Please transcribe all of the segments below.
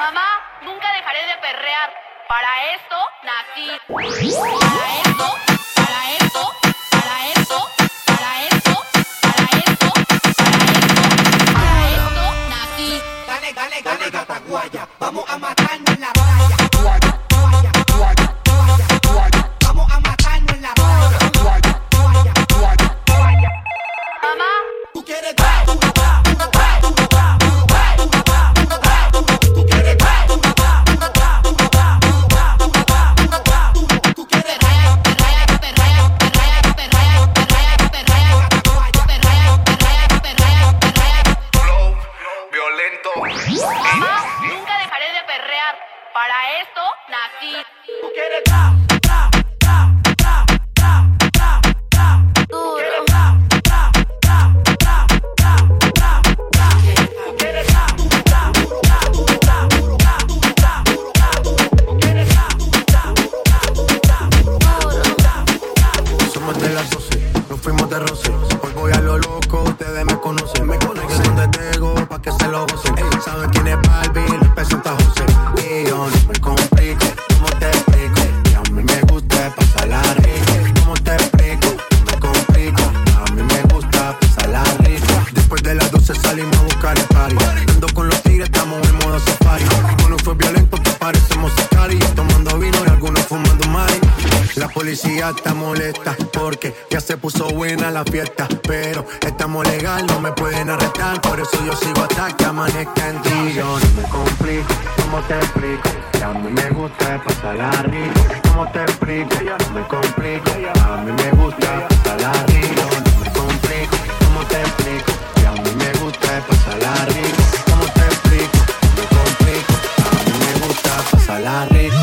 Mamá, nunca dejaré de perrear. Para esto nací. Para esto, para esto, para esto, para esto, para esto, para esto, para esto nací. Dale, dale, dale, gata guaya. Vamos a matarnos en la molesta porque ya se puso buena la fiesta. Pero estamos legal, no me pueden arrestar. Por eso yo sigo hasta que amanezca en ti. Yo no me complico, ¿cómo te explico? Que a mí me gusta pasarla rico. ¿Cómo te explico? No me complico, a mí me gusta pasarla rico. No me complico, ¿cómo te explico? Que a mí me gusta pasarla rico. ¿Cómo te explico? No me complico, a mí me gusta pasarla rico.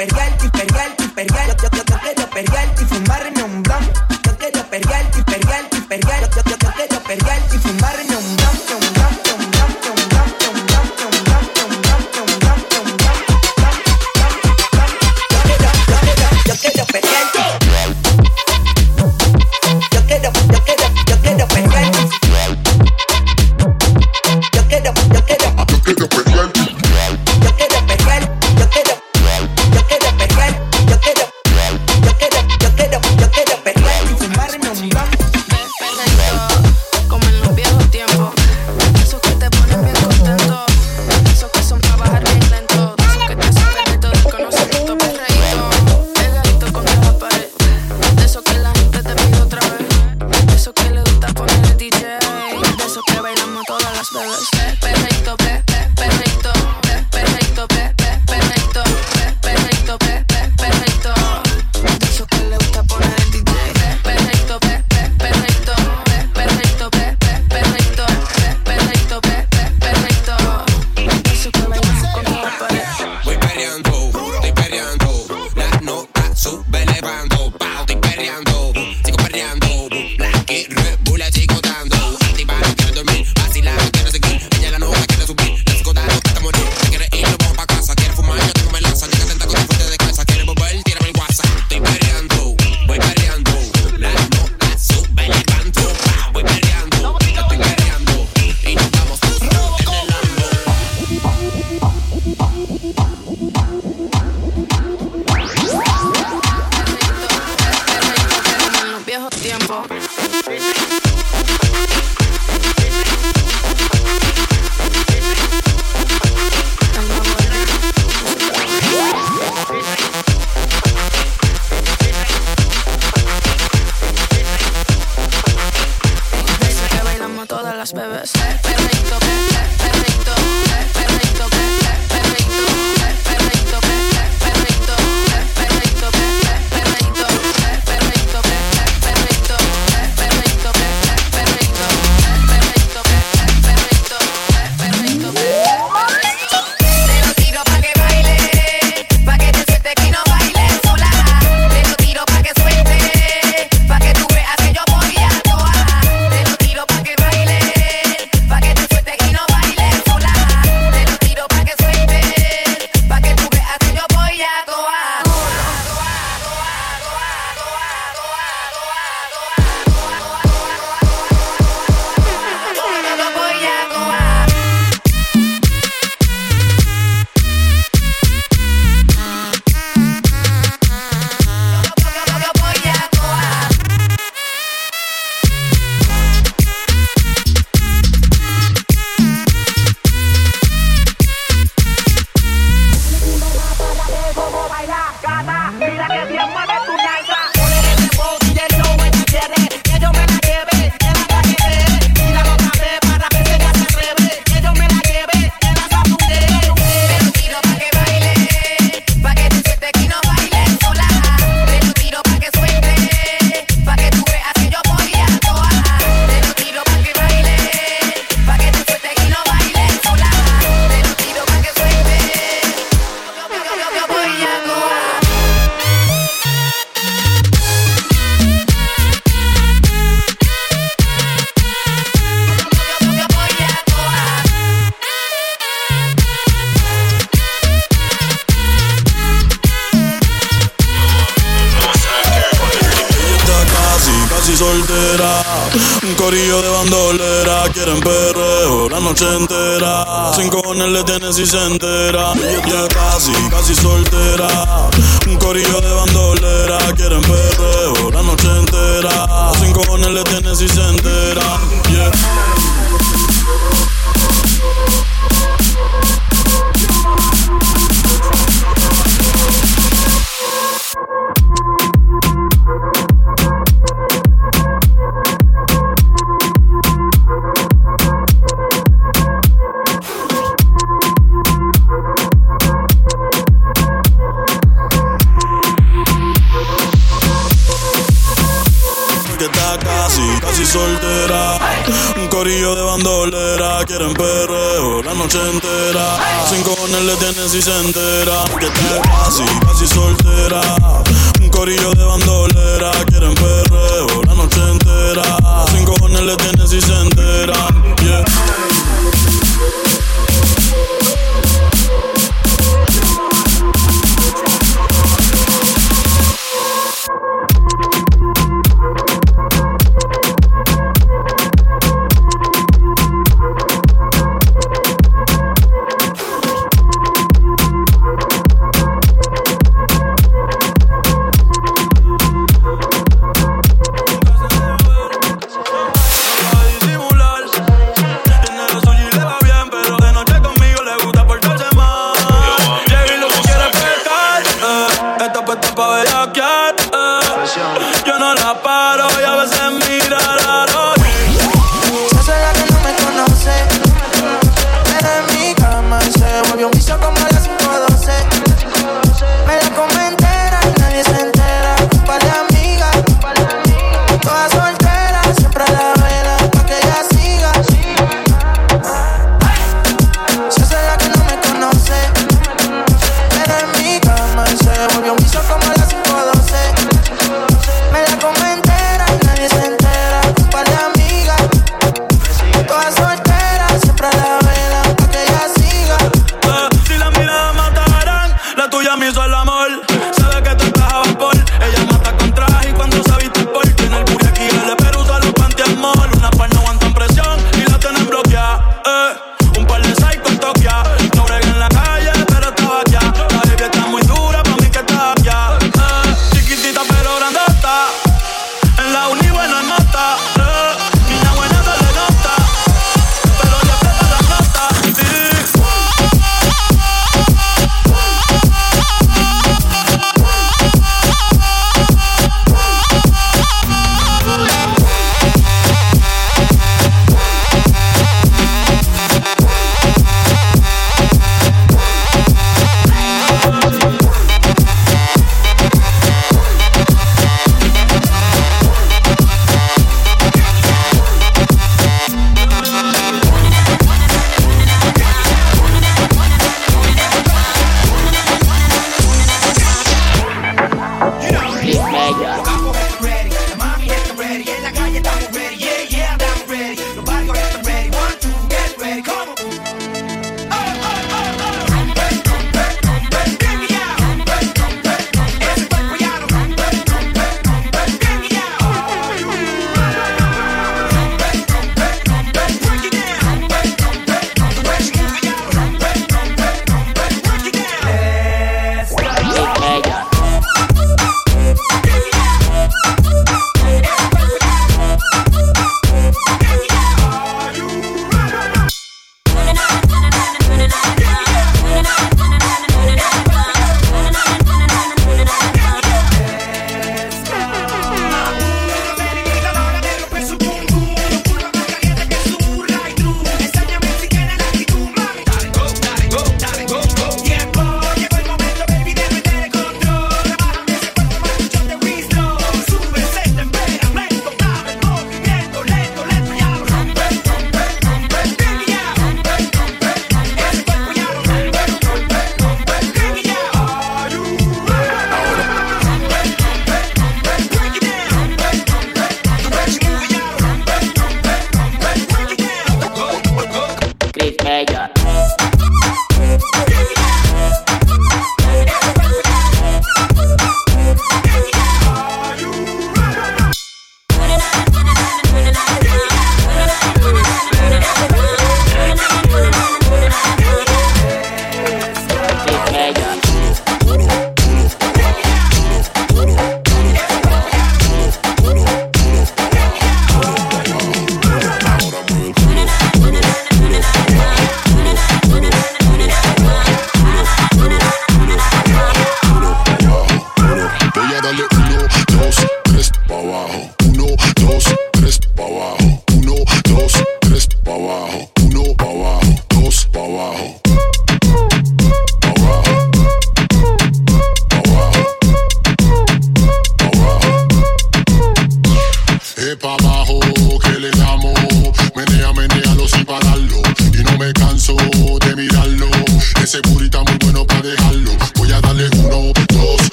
imperial, imperial, imperial. Un corillo de bandolera, quieren perreo la noche entera. Sin cojones le tienes y se entera. Ya casi, casi soltera. Un corillo de bandolera, quieren perreo la noche entera. Sin cojones le tienes y se entera. Yeah. corillo de bandolera quieren perreo la noche entera. Sin cojones le tienes y se entera. Que está casi, casi soltera. Un corillo de bandolera quieren perreo la noche entera. Sin cojones le tienes y se entera. Yeah.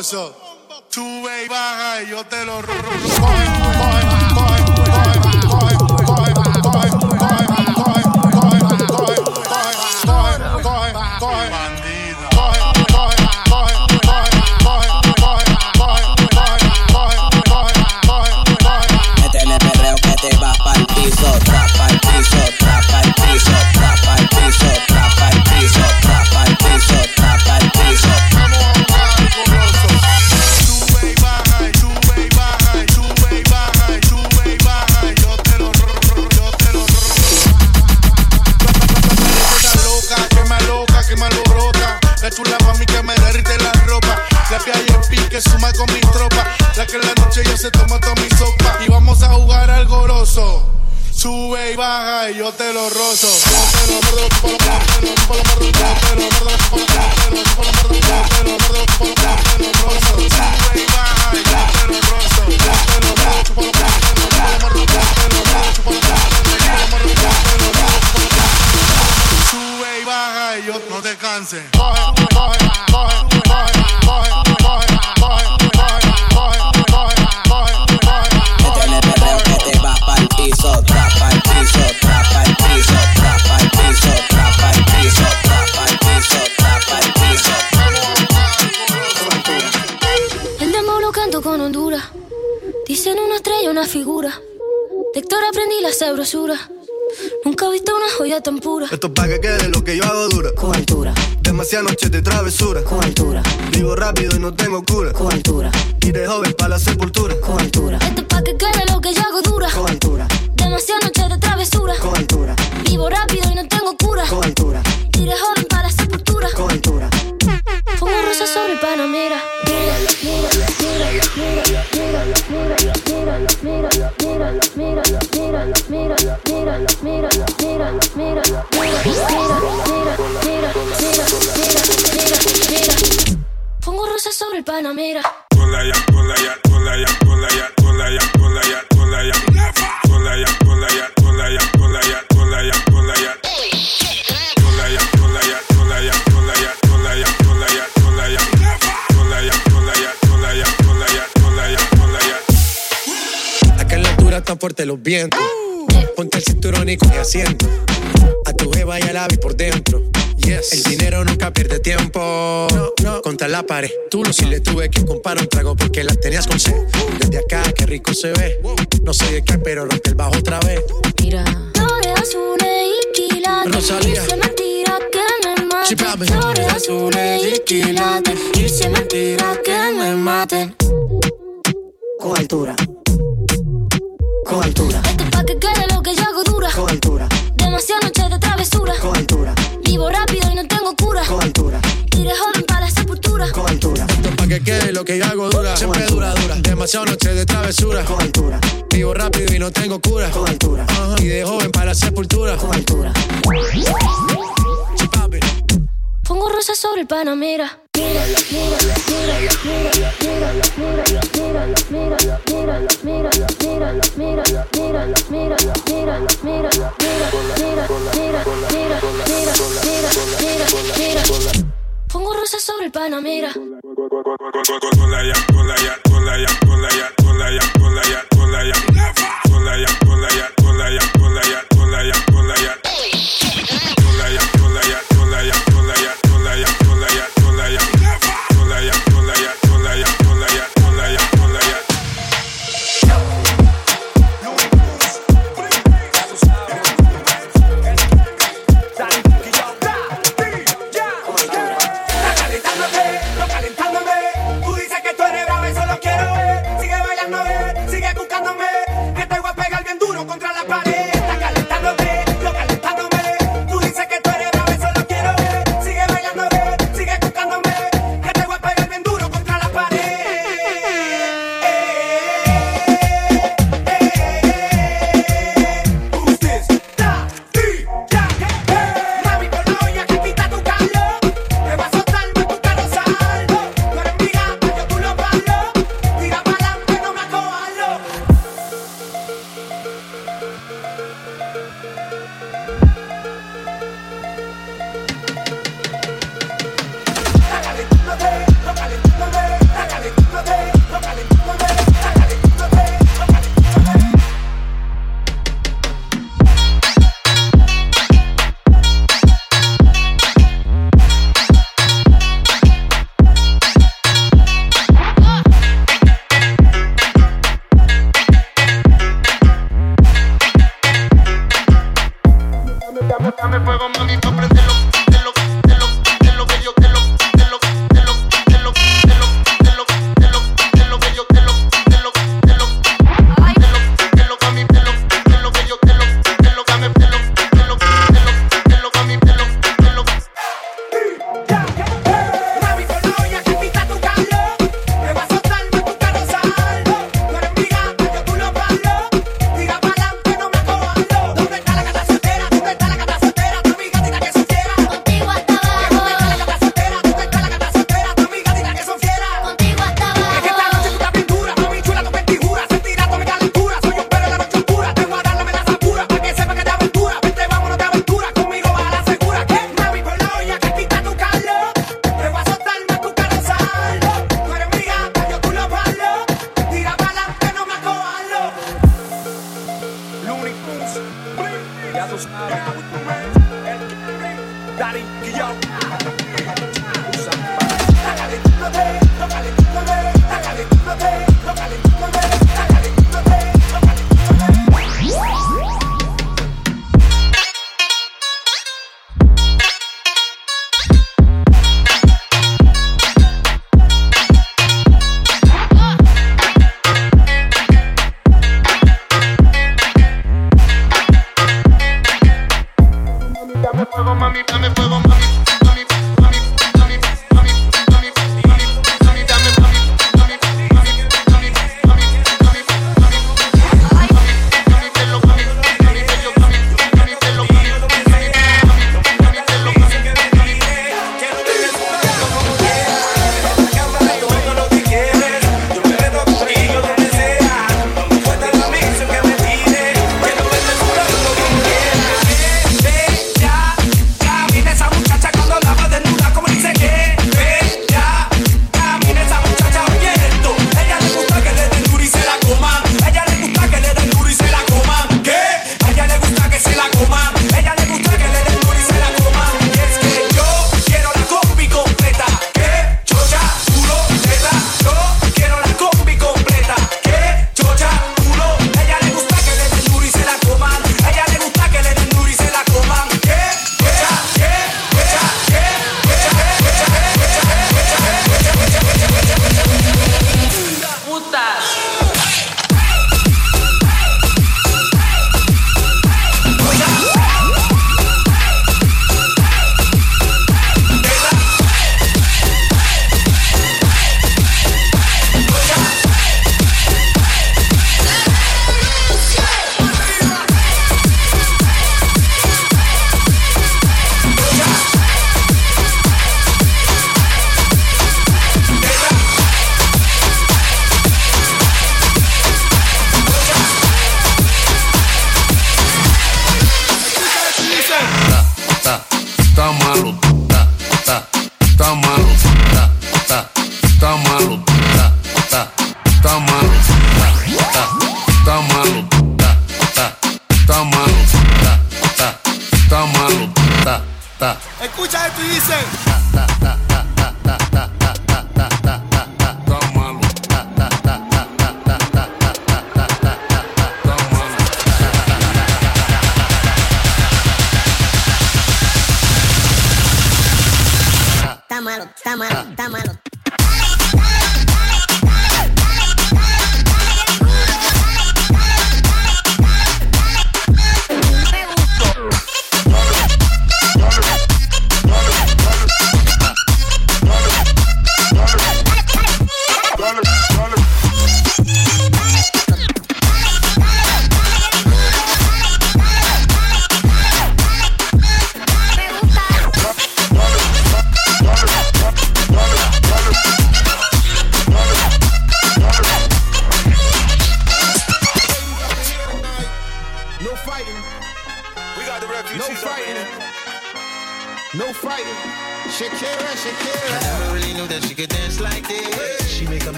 eso. Sube y baja y yo te lo rompo. La sabrosura. Nunca he visto una joya tan pura. Esto es pa' que quede lo que yo hago dura. Con altura, Demasiadas noches de travesura. con altura, Vivo rápido y no tengo cura. con altura, Y de joven para la sepultura. con altura. Esto es pa' que quede lo que yo hago dura. Con altura, Demasiadas noches de travesura. con altura, Vivo rápido y no tengo cura. con altura, Y de joven para la sepultura. con altura. Pongo rosas sobre Panamera. Mira, mira, mira, mira, mira, mira, mira, mira, mira, mira, mira, mira, mira, mira, mira. Pongo rosas sobre el Panamera. Están fuertes los vientos. Ponte el cinturón y coge asiento. A tu jeva y a la vi por dentro. Yes. El dinero nunca pierde tiempo. Contra la pared. Tú lo si le tuve que comprar un trago porque la tenías con sed. Desde acá, qué rico se ve. No sé de qué, pero rompe el bajo otra vez. Mira. Flores azules y quilates. Rosalía. Dice mentira que me maten. Flores azules y quilates. Dice mentira que me maten. Con altura, con altura, Esto es pa' que quede lo que yo hago dura. con altura, Demasiadas noches de travesura. con altura, Vivo rápido y no tengo cura. con altura, Y de joven para la sepultura. con altura, Esto es pa' que quede lo que yo hago dura. Siempre dura, dura. Demasiado noche de travesura. con altura, Vivo rápido y no tengo cura. con altura, Ajá. Y de joven para la sepultura. Con altura. Pongo rosas sobre el Panamera. Mira, mira, mira, mira, mira, mira, mira, mira, mira, mira, mira, mira, mira, mira, mira, mira, mira, mira. Pongo rosas sobre el Panamera.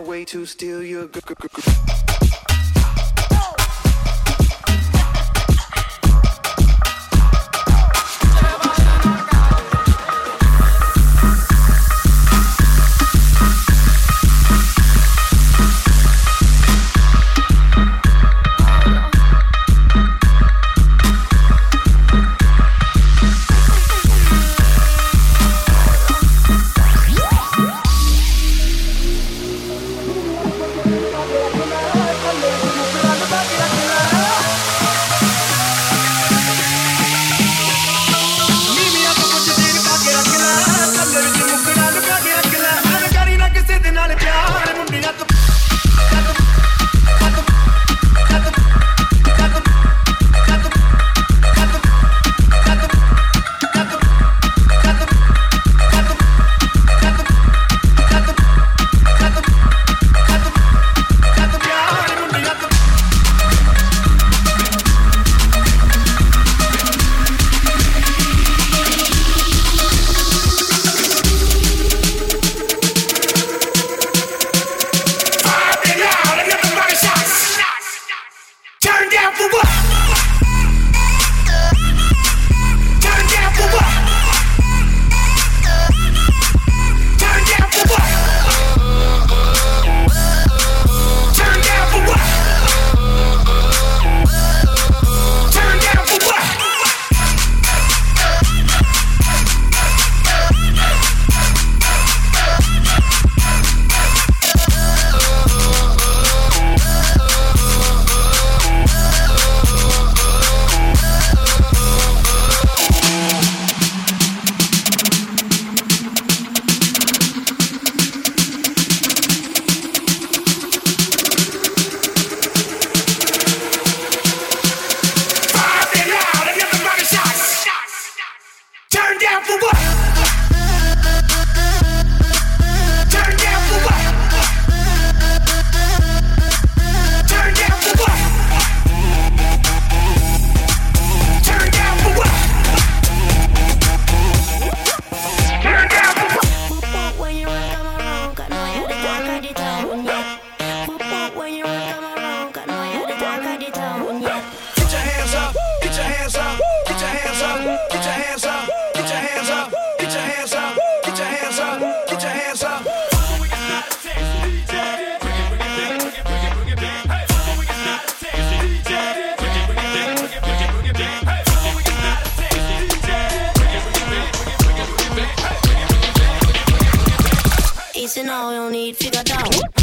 Way to steal your down need figure out.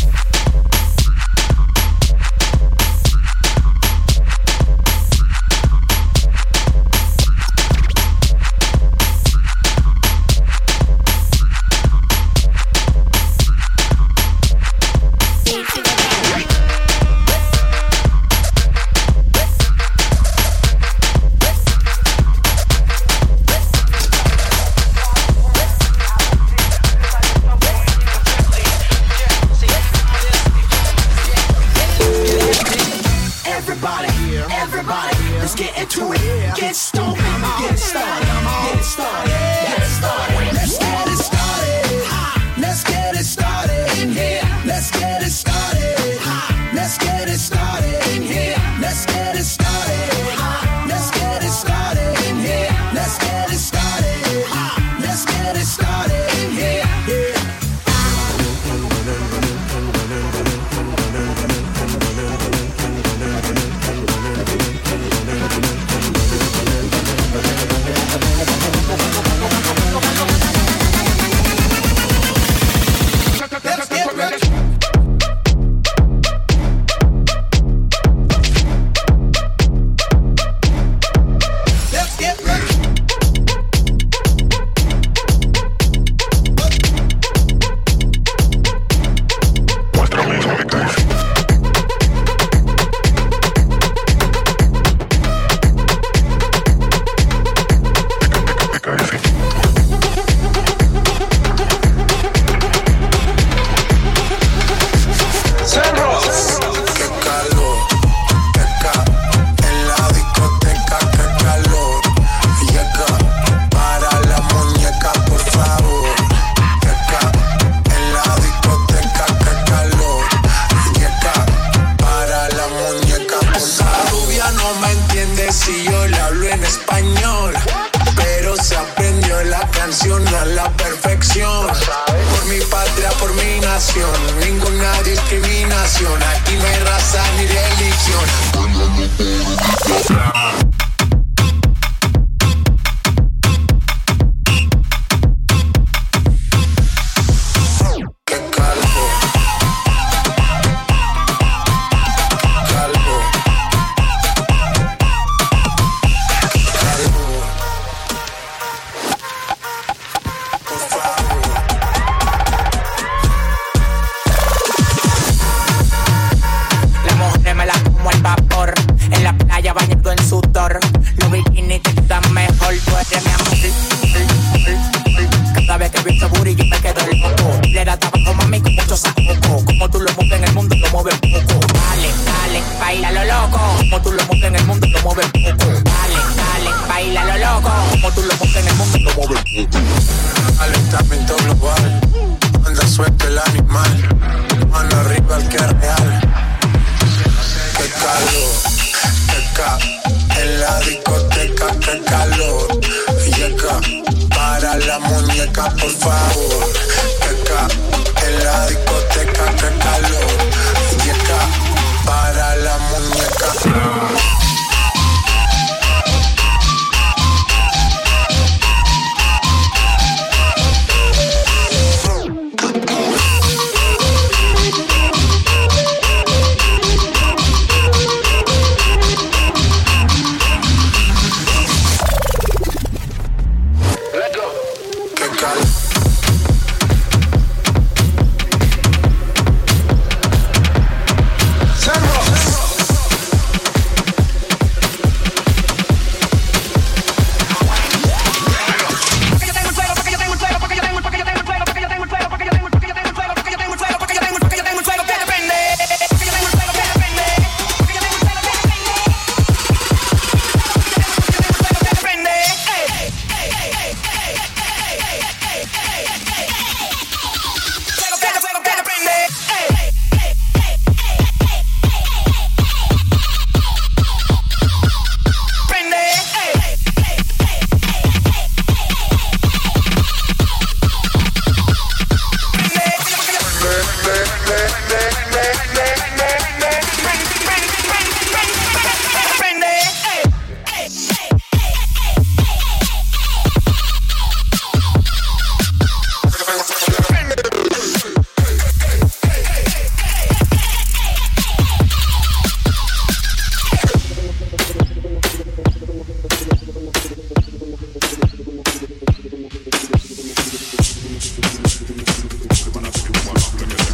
When I see you, I'm